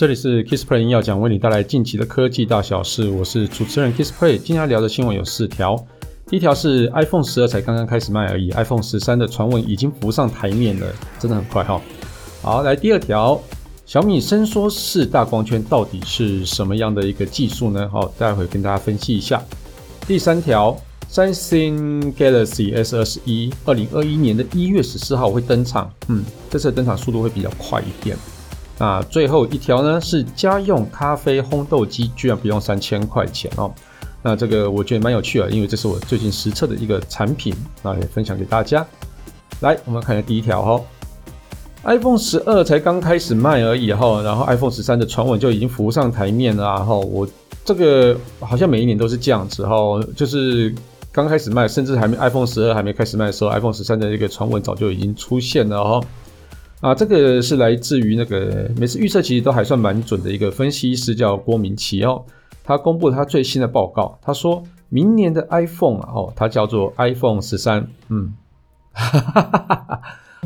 这里是 Kissplay 要讲，为你带来近期的科技大小事。我是主持人 Kissplay，今天要聊的新闻有四条。第一条是 iPhone 十二才刚刚开始卖而已，iPhone 十三的传闻已经浮上台面了，真的很快哈。好，来第二条，小米伸缩式大光圈到底是什么样的一个技术呢？好，待会跟大家分析一下。第三条，三星 Galaxy S 二十一，二零二一年的一月十四号会登场，嗯，这次的登场速度会比较快一点。那最后一条呢，是家用咖啡烘豆机居然不用三千块钱哦。那这个我觉得蛮有趣的，因为这是我最近实测的一个产品，那也分享给大家。来，我们看一下第一条哈，iPhone 十二才刚开始卖而已哈，然后 iPhone 十三的传闻就已经浮上台面了哈。我这个好像每一年都是这样子哈，就是刚开始卖，甚至还没 iPhone 十二还没开始卖的时候，iPhone 十三的这个传闻早就已经出现了哈。啊，这个是来自于那个每次预测其实都还算蛮准的一个分析师叫郭明奇哦，他公布了他最新的报告，他说明年的 iPhone，哦，它叫做 iPhone 十三，嗯，哈哈哈，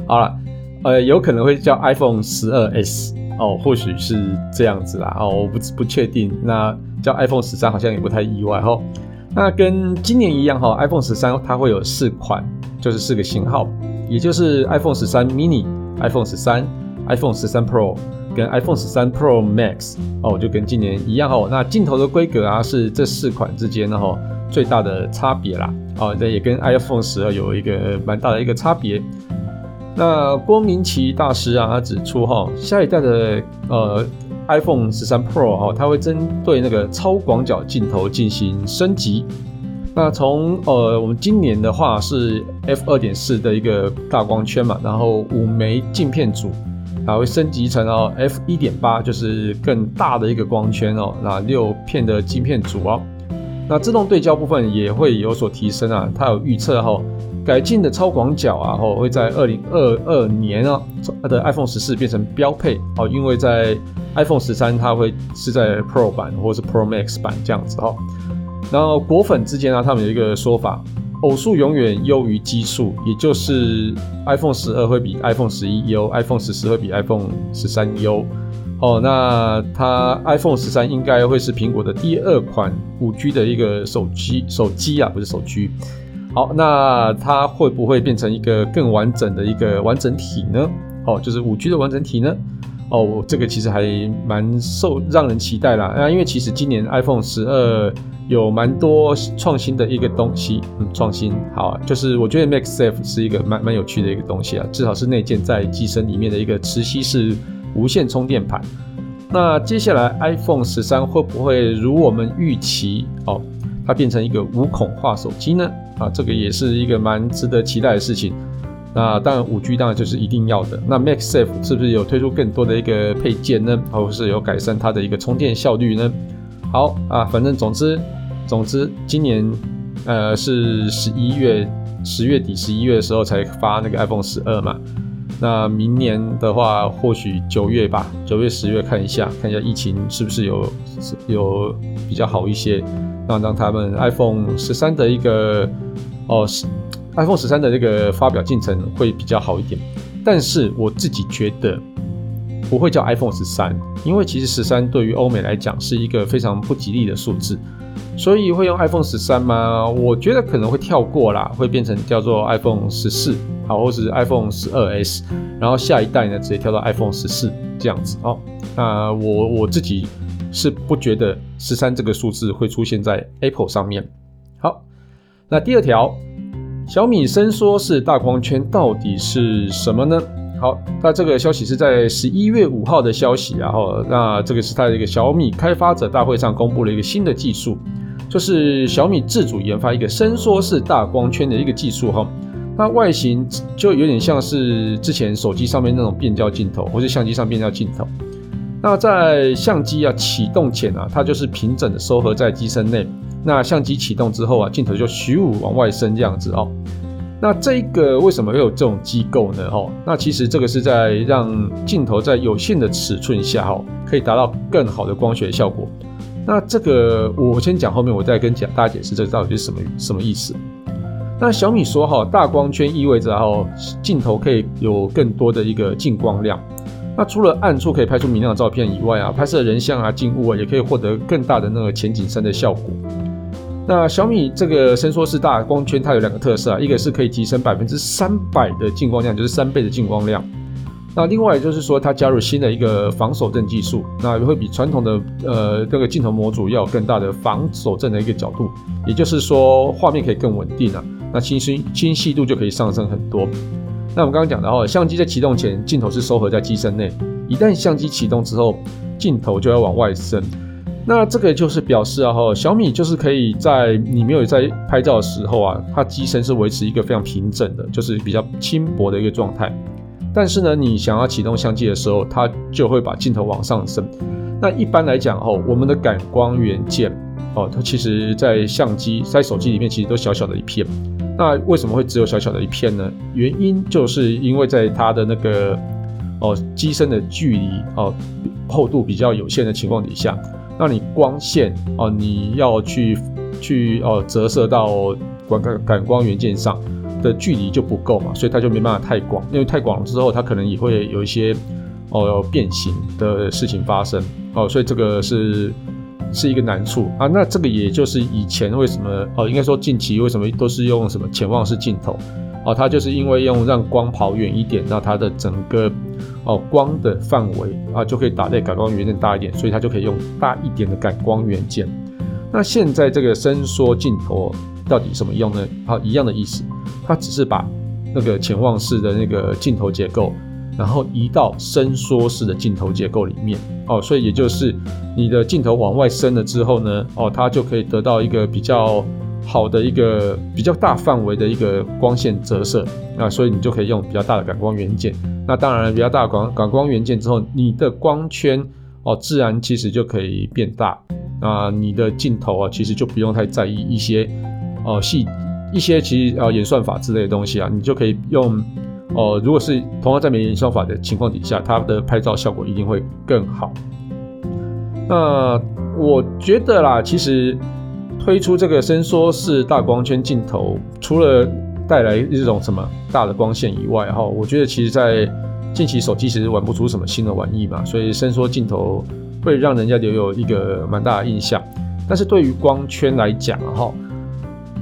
好了，呃，有可能会叫 iPhone 十二 S 哦，或许是这样子啦，哦，我不不确定，那叫 iPhone 十三好像也不太意外哈，那跟今年一样哈，iPhone 十三它会有四款，就是四个型号，也就是 iPhone 十三 mini。iPhone 十三、iPhone 十三 Pro 跟 iPhone 十三 Pro Max 哦，就跟今年一样哦。那镜头的规格啊，是这四款之间呢哈最大的差别啦。哦，这也跟 iPhone 十二有一个蛮大的一个差别。那郭明奇大师啊，他指出哈，下一代的呃 iPhone 十三 Pro 哈，它会针对那个超广角镜头进行升级。那从呃，我们今年的话是 f 二点四的一个大光圈嘛，然后五枚镜片组，然后升级成哦 f 一点八，就是更大的一个光圈哦，那六片的镜片组哦，那自动对焦部分也会有所提升啊，它有预测哈，改进的超广角啊，后会在二零二二年啊的 iPhone 十四变成标配哦，因为在 iPhone 十三它会是在 Pro 版或是 Pro Max 版这样子哈。然后果粉之间呢，他们有一个说法，偶数永远优于奇数，也就是 iPhone 十二会比 iPhone 十一优，iPhone 十四会比 iPhone 十三优。哦，那它 iPhone 十三应该会是苹果的第二款五 G 的一个手机，手机啊，不是手机。好，那它会不会变成一个更完整的一个完整体呢？哦，就是五 G 的完整体呢？哦，这个其实还蛮受让人期待啦。啊，因为其实今年 iPhone 十二。有蛮多创新的一个东西，嗯，创新好，就是我觉得 Max Safe 是一个蛮蛮有趣的一个东西啊，至少是内建在机身里面的一个磁吸式无线充电盘。那接下来 iPhone 十三会不会如我们预期哦，它变成一个无孔化手机呢？啊，这个也是一个蛮值得期待的事情。那当然五 G 当然就是一定要的。那 Max Safe 是不是有推出更多的一个配件呢？或者是有改善它的一个充电效率呢？好啊，反正总之，总之，今年呃是十一月十月底十一月的时候才发那个 iPhone 十二嘛。那明年的话，或许九月吧，九月十月看一下，看一下疫情是不是有有比较好一些，那让他们 iPhone 十三的一个哦，iPhone 十三的这个发表进程会比较好一点。但是我自己觉得。不会叫 iPhone 十三，因为其实十三对于欧美来讲是一个非常不吉利的数字，所以会用 iPhone 十三吗？我觉得可能会跳过啦，会变成叫做 iPhone 十四，好，或是 iPhone 十二 S，然后下一代呢直接跳到 iPhone 十四这样子哦。那我我自己是不觉得十三这个数字会出现在 Apple 上面。好，那第二条，小米伸缩式大光圈到底是什么呢？好，那这个消息是在十一月五号的消息，然后那这个是它的一个小米开发者大会上公布了一个新的技术，就是小米自主研发一个伸缩式大光圈的一个技术哈。那外形就有点像是之前手机上面那种变焦镜头，或是相机上变焦镜头。那在相机啊启动前啊，它就是平整的收合在机身内。那相机启动之后啊，镜头就咻往外伸这样子哦。那这个为什么会有这种机构呢？哦，那其实这个是在让镜头在有限的尺寸下，哦，可以达到更好的光学效果。那这个我先讲，后面我再跟讲大家解释这到底是什么什么意思。那小米说，哈，大光圈意味着，哈，镜头可以有更多的一个进光量。那除了暗处可以拍出明亮的照片以外啊，拍摄人像啊、静物啊，也可以获得更大的那个前景深的效果。那小米这个伸缩式大光圈，它有两个特色啊，一个是可以提升百分之三百的进光量，就是三倍的进光量。那另外就是说，它加入新的一个防手震技术，那会比传统的呃这个镜头模组要有更大的防手震的一个角度，也就是说画面可以更稳定啊，那清晰清晰度就可以上升很多。那我们刚刚讲的哦，相机在启动前，镜头是收合在机身内，一旦相机启动之后，镜头就要往外伸。那这个就是表示啊，哈，小米就是可以在你没有在拍照的时候啊，它机身是维持一个非常平整的，就是比较轻薄的一个状态。但是呢，你想要启动相机的时候，它就会把镜头往上升。那一般来讲，哦，我们的感光元件，哦，它其实在相机、在手机里面其实都小小的一片。那为什么会只有小小的一片呢？原因就是因为在它的那个哦机身的距离哦厚度比较有限的情况底下，那你光线哦你要去去哦折射到感感光元件上。的距离就不够嘛，所以它就没办法太广，因为太广了之后，它可能也会有一些哦变形的事情发生哦，所以这个是是一个难处啊。那这个也就是以前为什么哦，应该说近期为什么都是用什么潜望式镜头哦，它就是因为用让光跑远一点，那它的整个哦光的范围啊就可以打在感光元件大一点，所以它就可以用大一点的感光元件。那现在这个伸缩镜头到底什么用呢？好，一样的意思。它只是把那个潜望式的那个镜头结构，然后移到伸缩式的镜头结构里面哦，所以也就是你的镜头往外伸了之后呢，哦，它就可以得到一个比较好的一个比较大范围的一个光线折射啊，所以你就可以用比较大的感光元件。那当然，比较大的感感光元件之后，你的光圈哦，自然其实就可以变大啊，你的镜头啊，其实就不用太在意一些哦细。一些其实呃演算法之类的东西啊，你就可以用哦、如果是同样在没演算法的情况底下，它的拍照效果一定会更好。那我觉得啦，其实推出这个伸缩式大光圈镜头，除了带来一种什么大的光线以外，哈，我觉得其实在近期手机其实玩不出什么新的玩意嘛，所以伸缩镜头会让人家留有一个蛮大的印象。但是对于光圈来讲，哈。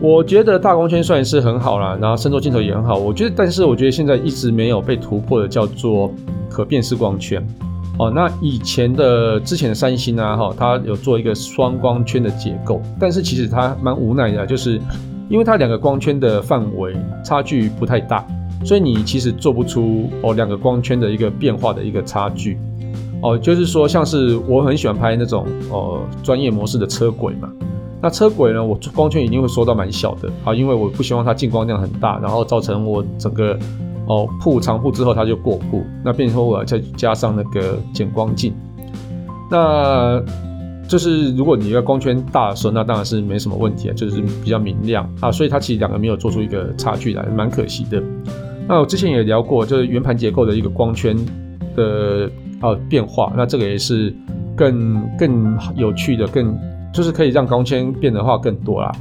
我觉得大光圈算是很好啦，然后伸缩镜头也很好。我觉得，但是我觉得现在一直没有被突破的叫做可变式光圈哦。那以前的之前的三星啊，哈，它有做一个双光圈的结构，但是其实它蛮无奈的，就是因为它两个光圈的范围差距不太大，所以你其实做不出哦两个光圈的一个变化的一个差距哦。就是说，像是我很喜欢拍那种哦专业模式的车轨嘛。那车轨呢？我光圈一定会缩到蛮小的啊，因为我不希望它进光量很大，然后造成我整个哦铺长铺之后它就过铺，那变成说我再加上那个减光镜。那就是如果你要光圈大的时候，那当然是没什么问题啊，就是比较明亮啊，所以它其实两个没有做出一个差距来，蛮可惜的。那我之前也聊过，就是圆盘结构的一个光圈的啊变化，那这个也是更更有趣的，更。就是可以让光圈变的话更多啦，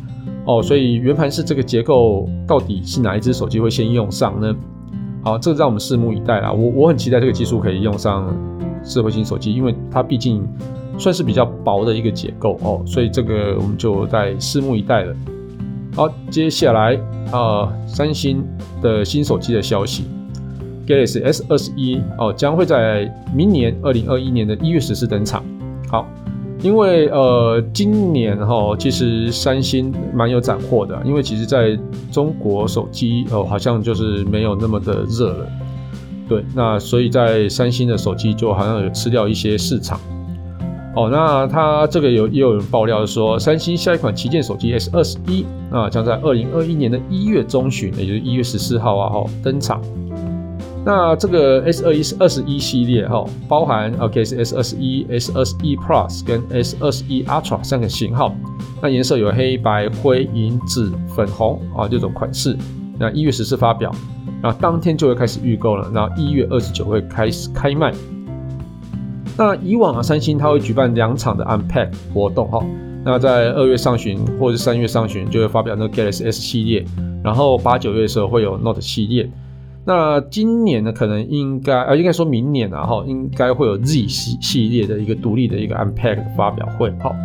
哦，所以圆盘式这个结构到底是哪一只手机会先用上呢？好，这个让我们拭目以待啦。我我很期待这个技术可以用上智慧型手机，因为它毕竟算是比较薄的一个结构哦，所以这个我们就在拭目以待了。好，接下来啊、呃，三星的新手机的消息，Galaxy S 二十一哦，将会在明年二零二一年的一月十四登场。好。因为呃，今年哈，其实三星蛮有斩获的，因为其实在中国手机哦，好像就是没有那么的热了，对，那所以在三星的手机就好像有吃掉一些市场。哦，那它这个有也有人爆料说，三星下一款旗舰手机 S 二十一啊，将在二零二一年的一月中旬，也就是一月十四号啊，哈登场。那这个 S 二一是二十一系列哈，包含 OK 是 S 二十一、S 二十一 Plus 跟 S 二十一 Ultra 三个型号。那颜色有黑白、灰、银、紫、粉红啊这种款式。那一月十四发表，那当天就会开始预购了。那一月二十九会开始开卖。那以往啊，三星它会举办两场的 Unpack 活动哈。那在二月上旬或者三月上旬就会发表那个 Galaxy S 系列，然后八九月的时候会有 Note 系列。那今年呢，可能应该啊，应该说明年啊，哈，应该会有 Z 系系列的一个独立的一个 Unpack 发表会。好，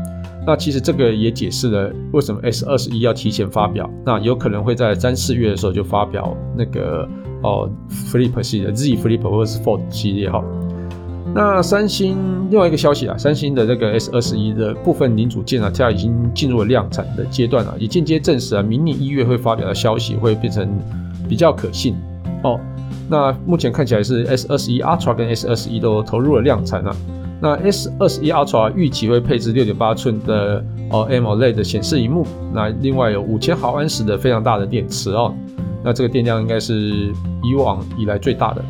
那其实这个也解释了为什么 S 二十一要提前发表。那有可能会在三四月的时候就发表那个哦 Flip 系的 Z Flip 或者是 Fold 系列哈。那三星另外一个消息啊，三星的这个 S 二十一的部分零组件啊，它已经进入了量产的阶段了，也间接证实啊，明年一月会发表的消息会变成比较可信。哦，那目前看起来是 S 二十一 Ultra 跟 S 二十一都投入了量产啊。那 S 二十一 Ultra 预期会配置六点八寸的哦 AMOLED 的显示荧幕，那另外有五千毫安时的非常大的电池哦，那这个电量应该是以往以来最大的。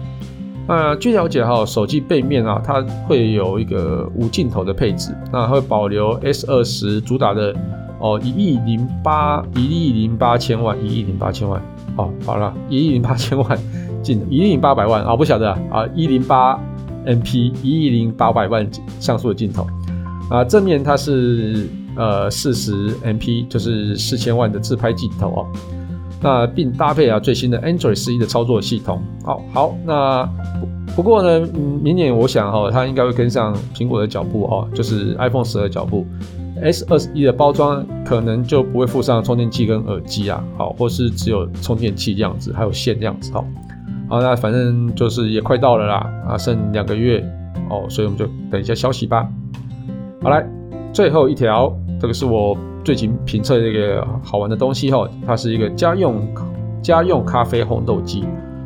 那据了解哈，手机背面啊，它会有一个无镜头的配置，那会保留 S 二十主打的哦一亿零八一亿零八千万一亿零八千万。哦，好了，一亿零八千万镜，一亿零八百万啊，不晓得啊，一零八 MP，一亿零八百万像素的镜头啊，正面它是呃四十 MP，就是四千万的自拍镜头哦，那并搭配啊最新的 Android 十一的操作系统。好，好，那不，过呢，明年我想哈、哦，它应该会跟上苹果的脚步哦，就是 iPhone 十二脚步。S 二十一的包装可能就不会附上充电器跟耳机啊，好，或是只有充电器这样子，还有线这样子，好，好，那反正就是也快到了啦，啊，剩两个月哦，所以我们就等一下消息吧。好来，最后一条，这个是我最近评测的一个好玩的东西哈，它是一个家用家用咖啡烘豆机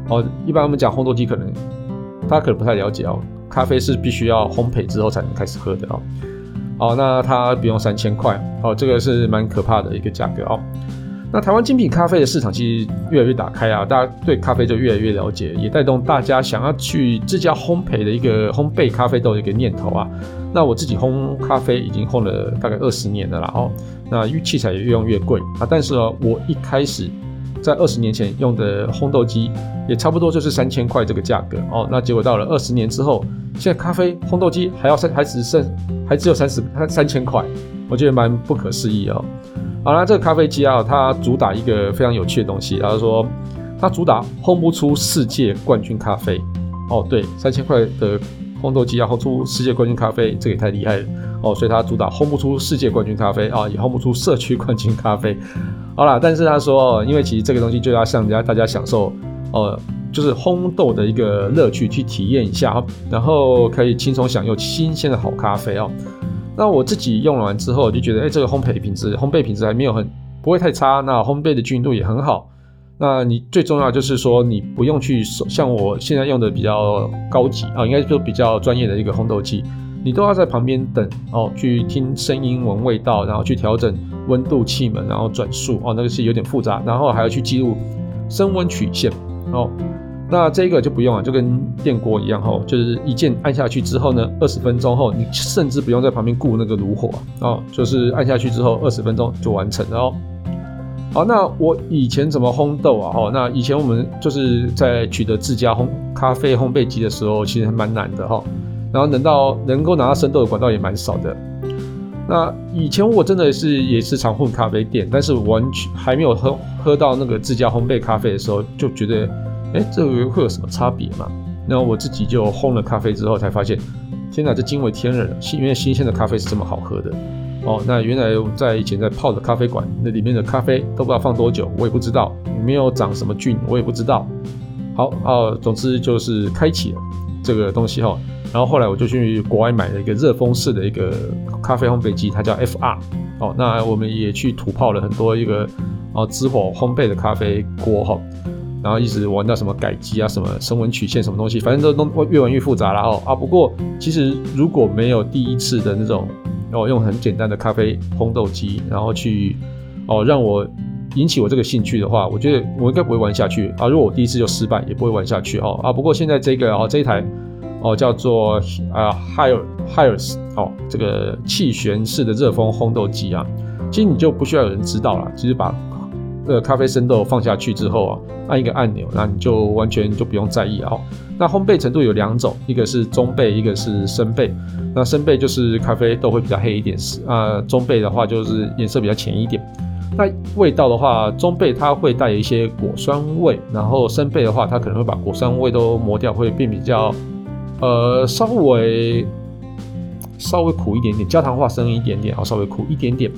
哦。一般我们讲烘豆机，可能大家可能不太了解哦，咖啡是必须要烘焙之后才能开始喝的哦。哦，那它不用三千块，哦，这个是蛮可怕的一个价格哦。那台湾精品咖啡的市场其实越来越打开啊，大家对咖啡就越来越了解，也带动大家想要去自家烘焙的一个烘焙咖啡豆的一个念头啊。那我自己烘咖啡已经烘了大概二十年了啦，哦，那器材也越用越贵啊，但是呢，我一开始。在二十年前用的烘豆机也差不多就是三千块这个价格哦，那结果到了二十年之后，现在咖啡烘豆机还要三，还只剩还只有三十三千块，我觉得蛮不可思议哦。好了，这个咖啡机啊，它主打一个非常有趣的东西，它说它主打烘不出世界冠军咖啡哦，对，三千块的烘豆机要烘出世界冠军咖啡，这也太厉害了哦，所以它主打烘不出世界冠军咖啡啊，也烘不出社区冠军咖啡。好啦，但是他说，因为其实这个东西就要向大家大家享受，呃，就是烘豆的一个乐趣，去体验一下，然后可以轻松享用新鲜的好咖啡哦。那我自己用完之后就觉得，哎、这个烘焙品质，烘焙品质还没有很不会太差，那烘焙的均匀度也很好。那你最重要就是说，你不用去像我现在用的比较高级啊，应该说比较专业的一个烘豆机。你都要在旁边等哦，去听声音、闻味道，然后去调整温度、气门，然后转速哦，那个是有点复杂，然后还要去记录升温曲线哦。那这个就不用了，就跟电锅一样哦，就是一键按下去之后呢，二十分钟后你甚至不用在旁边顾那个炉火哦，就是按下去之后二十分钟就完成了哦。好，那我以前怎么烘豆啊？哦，那以前我们就是在取得自家烘咖啡烘焙机的时候，其实还蛮难的哈。然后能到能够拿到生豆的管道也蛮少的。那以前我真的是也是常混咖啡店，但是完全还没有喝喝到那个自家烘焙咖啡的时候，就觉得，哎，这个会有什么差别吗？然后我自己就烘了咖啡之后，才发现，天哪，这惊为天人了！新，原来新鲜的咖啡是这么好喝的哦。那原来在以前在泡的咖啡馆，那里面的咖啡都不知道放多久，我也不知道，里面有长什么菌，我也不知道。好哦，总之就是开启了这个东西哈。然后后来我就去国外买了一个热风式的一个咖啡烘焙机，它叫 FR。哦，那我们也去土泡了很多一个哦直火烘焙的咖啡锅哈，然后一直玩到什么改机啊、什么升温曲线什么东西，反正都都越玩越复杂了哦啊。不过其实如果没有第一次的那种哦用很简单的咖啡烘豆机，然后去哦让我引起我这个兴趣的话，我觉得我应该不会玩下去啊。如果我第一次就失败，也不会玩下去哦啊。不过现在这个哦这一台。哦，叫做啊 Haier Haier 哦，这个气旋式的热风烘豆机啊，其实你就不需要有人知道了，其实把这个咖啡生豆放下去之后啊，按一个按钮，那你就完全就不用在意哦。那烘焙程度有两种，一个是中焙，一个是深焙。那深焙就是咖啡豆会比较黑一点，啊，中焙的话就是颜色比较浅一点。那味道的话，中焙它会带有一些果酸味，然后深焙的话，它可能会把果酸味都磨掉，会变比较呃稍微稍微苦一点点，焦糖化深一点点，好，稍微苦一点点。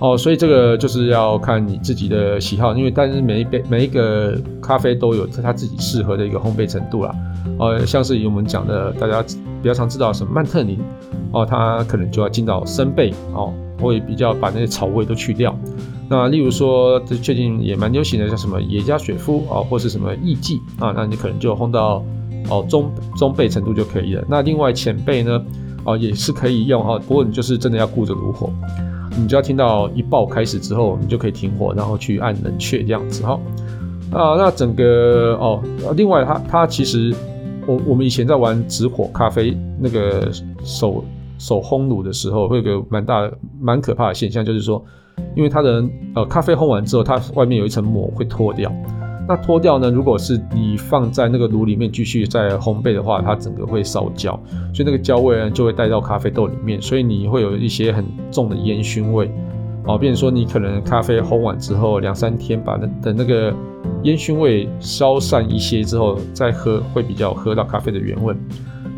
哦，所以这个就是要看你自己的喜好，因为但是每一杯每一个咖啡都有它自己适合的一个烘焙程度啦。呃，像是我们讲的，大家比较常知道什么曼特宁，哦，它可能就要进到深焙，哦，会比较把那些草味都去掉。那例如说，最近也蛮流行的，像什么耶加雪夫啊，或是什么艺妓啊，那你可能就烘到哦中中焙程度就可以了。那另外浅焙呢，哦也是可以用哈，不过你就是真的要顾着炉火。你就要听到一爆开始之后，你就可以停火，然后去按冷却这样子哈。啊，那整个哦，另外它它其实我我们以前在玩直火咖啡那个手手烘炉的时候，会有个蛮大蛮可怕的现象，就是说，因为它的呃咖啡烘完之后，它外面有一层膜会脱掉。那脱掉呢？如果是你放在那个炉里面继续再烘焙的话，它整个会烧焦，所以那个焦味呢就会带到咖啡豆里面，所以你会有一些很重的烟熏味。哦，变成说你可能咖啡烘完之后两三天，把那等那个烟熏味消散一些之后再喝，会比较喝到咖啡的原味。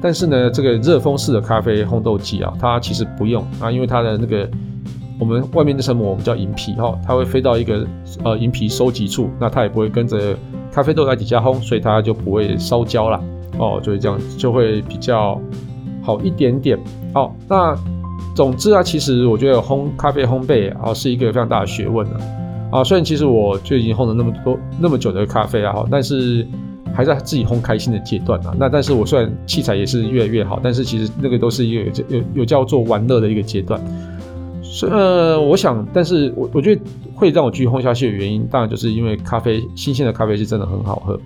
但是呢，这个热风式的咖啡烘豆机啊，它其实不用啊，因为它的那个。我们外面那层膜我们叫银皮哈，它会飞到一个呃银皮收集处，那它也不会跟着咖啡豆在底下烘，所以它就不会烧焦了哦，就是这样就会比较好一点点。好、哦，那总之啊，其实我觉得烘咖啡烘焙啊是一个非常大的学问的啊。虽然其实我就已经烘了那么多那么久的咖啡啊，但是还在自己烘开心的阶段啊。那但是我虽然器材也是越来越好，但是其实那个都是一个有有有叫做玩乐的一个阶段。所以呃，我想，但是我我觉得会让我继续烘下去的原因，当然就是因为咖啡新鲜的咖啡是真的很好喝。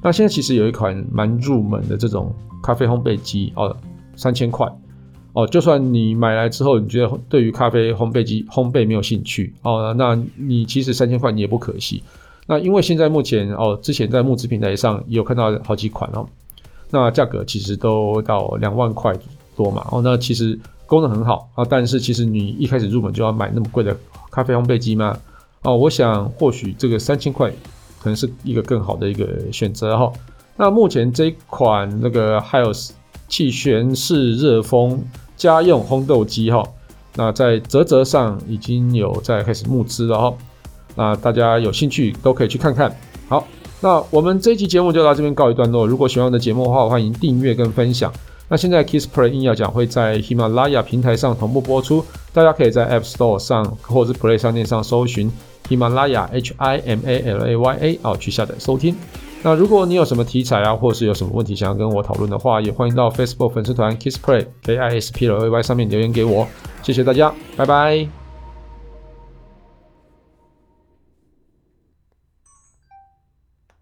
那现在其实有一款蛮入门的这种咖啡烘焙机哦，三千块哦，就算你买来之后，你觉得对于咖啡烘焙机烘焙没有兴趣哦，那你其实三千块你也不可惜。那因为现在目前哦，之前在募资平台上也有看到好几款哦，那价格其实都到两万块多嘛哦，那其实。功能很好啊，但是其实你一开始入门就要买那么贵的咖啡烘焙机吗？哦，我想或许这个三千块可能是一个更好的一个选择哈。那目前这一款那个 HIOS 气旋式热风家用烘豆机哈，那在啧啧上已经有在开始募资了哈。那大家有兴趣都可以去看看。好，那我们这一期节目就到这边告一段落。如果喜欢我的节目的话，欢迎订阅跟分享。那现在 KissPlay 硬要讲会在喜马拉雅平台上同步播出，大家可以在 App Store 上或者是 Play 商店上搜寻喜马拉雅 H I M A L A Y A 啊，去下载收听。那如果你有什么题材啊，或者是有什么问题想要跟我讨论的话，也欢迎到 Facebook 粉丝团 Kiss Play A I S P L A Y 上面留言给我。谢谢大家，拜拜。